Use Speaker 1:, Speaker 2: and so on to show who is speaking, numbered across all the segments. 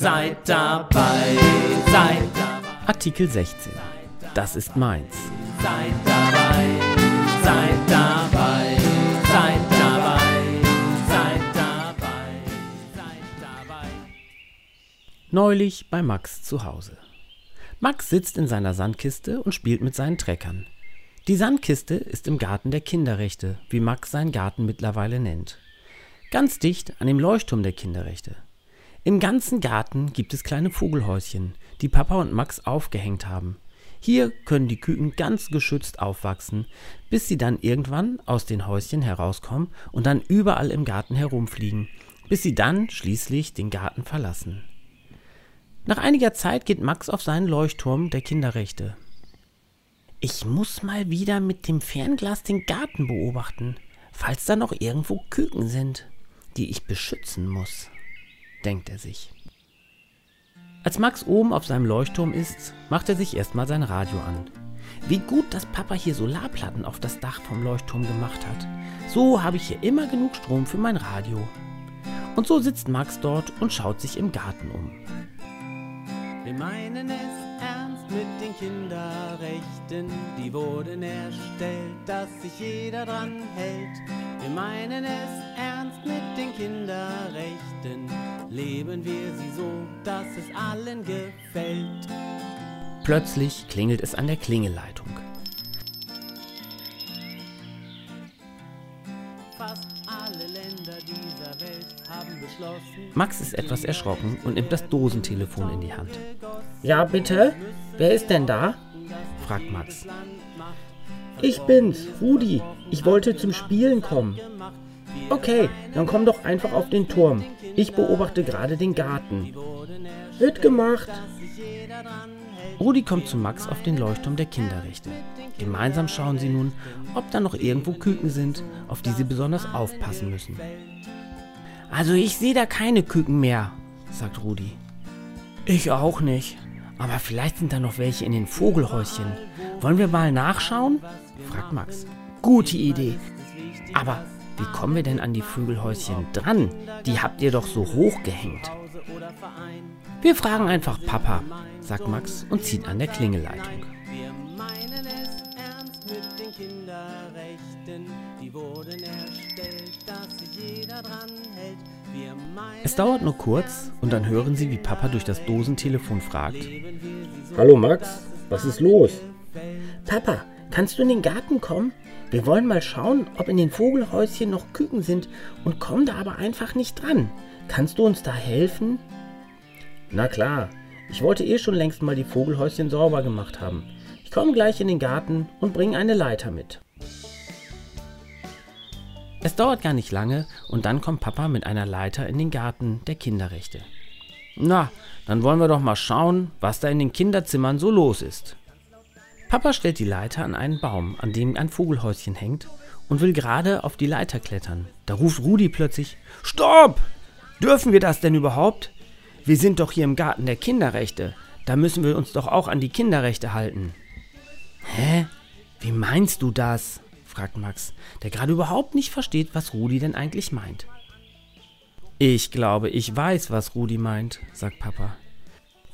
Speaker 1: Seid dabei, seid dabei.
Speaker 2: Artikel 16. Das ist meins.
Speaker 1: Seid dabei, seid dabei, seid dabei, seid dabei, seid dabei.
Speaker 2: Neulich bei Max zu Hause. Max sitzt in seiner Sandkiste und spielt mit seinen Treckern. Die Sandkiste ist im Garten der Kinderrechte, wie Max seinen Garten mittlerweile nennt. Ganz dicht an dem Leuchtturm der Kinderrechte. Im ganzen Garten gibt es kleine Vogelhäuschen, die Papa und Max aufgehängt haben. Hier können die Küken ganz geschützt aufwachsen, bis sie dann irgendwann aus den Häuschen herauskommen und dann überall im Garten herumfliegen, bis sie dann schließlich den Garten verlassen. Nach einiger Zeit geht Max auf seinen Leuchtturm der Kinderrechte. Ich muss mal wieder mit dem Fernglas den Garten beobachten, falls da noch irgendwo Küken sind, die ich beschützen muss denkt er sich. Als Max oben auf seinem Leuchtturm ist, macht er sich erstmal sein Radio an. Wie gut, dass Papa hier Solarplatten auf das Dach vom Leuchtturm gemacht hat. So habe ich hier immer genug Strom für mein Radio. Und so sitzt Max dort und schaut sich im Garten um.
Speaker 1: Wir meinen es ernst mit den Kinderrechten, die wurden erstellt, dass sich jeder dran hält. Wir meinen es ernst mit den Kinderrechten, leben wir sie so, dass es allen gefällt.
Speaker 2: Plötzlich klingelt es an der Klingelleitung.
Speaker 1: Fast alle Länder dieser Welt haben beschlossen.
Speaker 2: Max ist etwas erschrocken und nimmt das Dosentelefon in die Hand.
Speaker 3: Ja, bitte? Wer ist denn da?
Speaker 2: fragt Max.
Speaker 3: Ich bin's, Rudi. Ich wollte zum Spielen kommen. Okay, dann komm doch einfach auf den Turm. Ich beobachte gerade den Garten. Wird gemacht.
Speaker 2: Rudi kommt zu Max auf den Leuchtturm der Kinderrechte. Gemeinsam schauen sie nun, ob da noch irgendwo Küken sind, auf die sie besonders aufpassen müssen. Also ich sehe da keine Küken mehr, sagt Rudi. Ich auch nicht. Aber vielleicht sind da noch welche in den Vogelhäuschen. Wollen wir mal nachschauen? fragt Max. Gute Idee. Aber wie kommen wir denn an die Vögelhäuschen dran? Die habt ihr doch so hoch gehängt. Wir fragen einfach Papa, sagt Max und zieht an der Klingeleitung.
Speaker 1: Wir meinen es ernst mit den Kinderrechten, die wurden erstellt, dass sich jeder dran hält.
Speaker 2: Es dauert nur kurz und dann hören sie, wie Papa durch das Dosentelefon fragt.
Speaker 3: Hallo Max, was ist los?
Speaker 4: Papa, kannst du in den Garten kommen? Wir wollen mal schauen, ob in den Vogelhäuschen noch Küken sind und kommen da aber einfach nicht dran. Kannst du uns da helfen?
Speaker 3: Na klar, ich wollte eh schon längst mal die Vogelhäuschen sauber gemacht haben. Ich komme gleich in den Garten und bringe eine Leiter mit.
Speaker 2: Es dauert gar nicht lange und dann kommt Papa mit einer Leiter in den Garten der Kinderrechte. Na, dann wollen wir doch mal schauen, was da in den Kinderzimmern so los ist. Papa stellt die Leiter an einen Baum, an dem ein Vogelhäuschen hängt, und will gerade auf die Leiter klettern. Da ruft Rudi plötzlich: Stopp! Dürfen wir das denn überhaupt? Wir sind doch hier im Garten der Kinderrechte. Da müssen wir uns doch auch an die Kinderrechte halten. Hä? Wie meinst du das? Fragt Max, der gerade überhaupt nicht versteht, was Rudi denn eigentlich meint. Ich glaube, ich weiß, was Rudi meint, sagt Papa.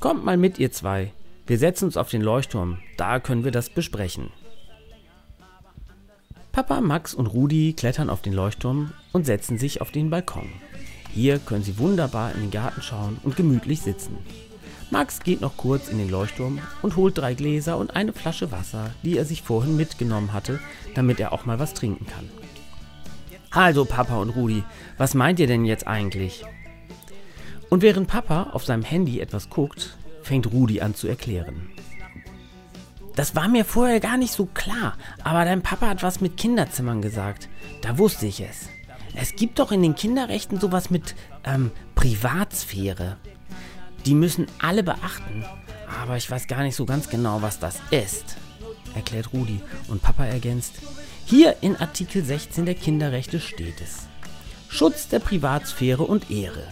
Speaker 2: Kommt mal mit, ihr zwei. Wir setzen uns auf den Leuchtturm. Da können wir das besprechen. Papa, Max und Rudi klettern auf den Leuchtturm und setzen sich auf den Balkon. Hier können sie wunderbar in den Garten schauen und gemütlich sitzen. Max geht noch kurz in den Leuchtturm und holt drei Gläser und eine Flasche Wasser, die er sich vorhin mitgenommen hatte, damit er auch mal was trinken kann. Also, Papa und Rudi, was meint ihr denn jetzt eigentlich? Und während Papa auf seinem Handy etwas guckt, fängt Rudi an zu erklären. Das war mir vorher gar nicht so klar, aber dein Papa hat was mit Kinderzimmern gesagt. Da wusste ich es. Es gibt doch in den Kinderrechten sowas mit ähm, Privatsphäre. Die müssen alle beachten. Aber ich weiß gar nicht so ganz genau, was das ist, erklärt Rudi. Und Papa ergänzt, hier in Artikel 16 der Kinderrechte steht es. Schutz der Privatsphäre und Ehre.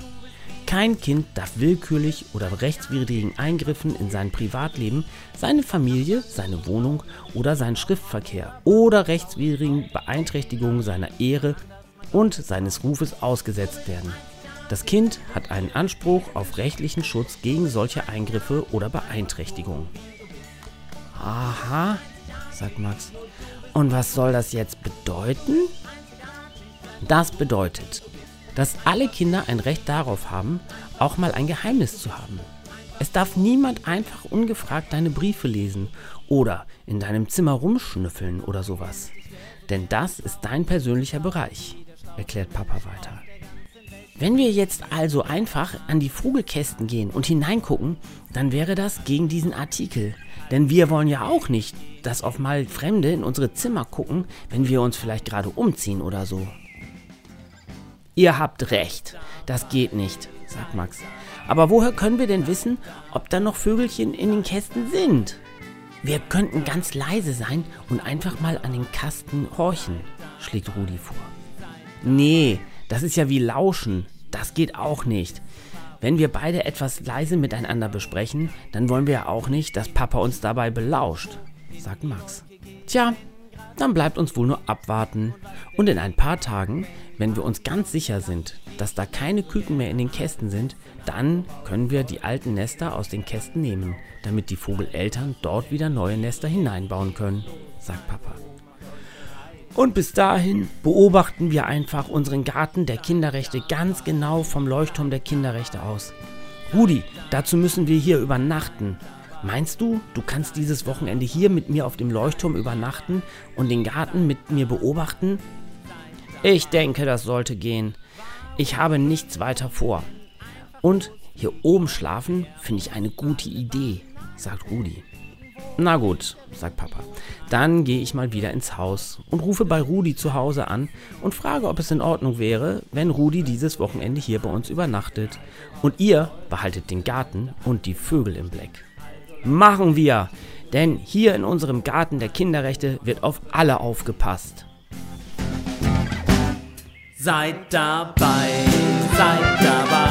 Speaker 2: Kein Kind darf willkürlich oder rechtswidrigen Eingriffen in sein Privatleben, seine Familie, seine Wohnung oder seinen Schriftverkehr oder rechtswidrigen Beeinträchtigungen seiner Ehre und seines Rufes ausgesetzt werden. Das Kind hat einen Anspruch auf rechtlichen Schutz gegen solche Eingriffe oder Beeinträchtigungen. Aha, sagt Max. Und was soll das jetzt bedeuten? Das bedeutet, dass alle Kinder ein Recht darauf haben, auch mal ein Geheimnis zu haben. Es darf niemand einfach ungefragt deine Briefe lesen oder in deinem Zimmer rumschnüffeln oder sowas. Denn das ist dein persönlicher Bereich, erklärt Papa weiter. Wenn wir jetzt also einfach an die Vogelkästen gehen und hineingucken, dann wäre das gegen diesen Artikel. Denn wir wollen ja auch nicht, dass auf mal Fremde in unsere Zimmer gucken, wenn wir uns vielleicht gerade umziehen oder so. Ihr habt recht, das geht nicht, sagt Max. Aber woher können wir denn wissen, ob da noch Vögelchen in den Kästen sind? Wir könnten ganz leise sein und einfach mal an den Kasten horchen, schlägt Rudi vor. Nee, das ist ja wie Lauschen. Das geht auch nicht. Wenn wir beide etwas leise miteinander besprechen, dann wollen wir ja auch nicht, dass Papa uns dabei belauscht, sagt Max. Tja, dann bleibt uns wohl nur abwarten. Und in ein paar Tagen, wenn wir uns ganz sicher sind, dass da keine Küken mehr in den Kästen sind, dann können wir die alten Nester aus den Kästen nehmen, damit die Vogeleltern dort wieder neue Nester hineinbauen können, sagt Papa. Und bis dahin beobachten wir einfach unseren Garten der Kinderrechte ganz genau vom Leuchtturm der Kinderrechte aus. Rudi, dazu müssen wir hier übernachten. Meinst du, du kannst dieses Wochenende hier mit mir auf dem Leuchtturm übernachten und den Garten mit mir beobachten? Ich denke, das sollte gehen. Ich habe nichts weiter vor. Und hier oben schlafen finde ich eine gute Idee, sagt Rudi. Na gut, sagt Papa. Dann gehe ich mal wieder ins Haus und rufe bei Rudi zu Hause an und frage, ob es in Ordnung wäre, wenn Rudi dieses Wochenende hier bei uns übernachtet. Und ihr behaltet den Garten und die Vögel im Blick. Machen wir! Denn hier in unserem Garten der Kinderrechte wird auf alle aufgepasst.
Speaker 1: Seid dabei, seid dabei,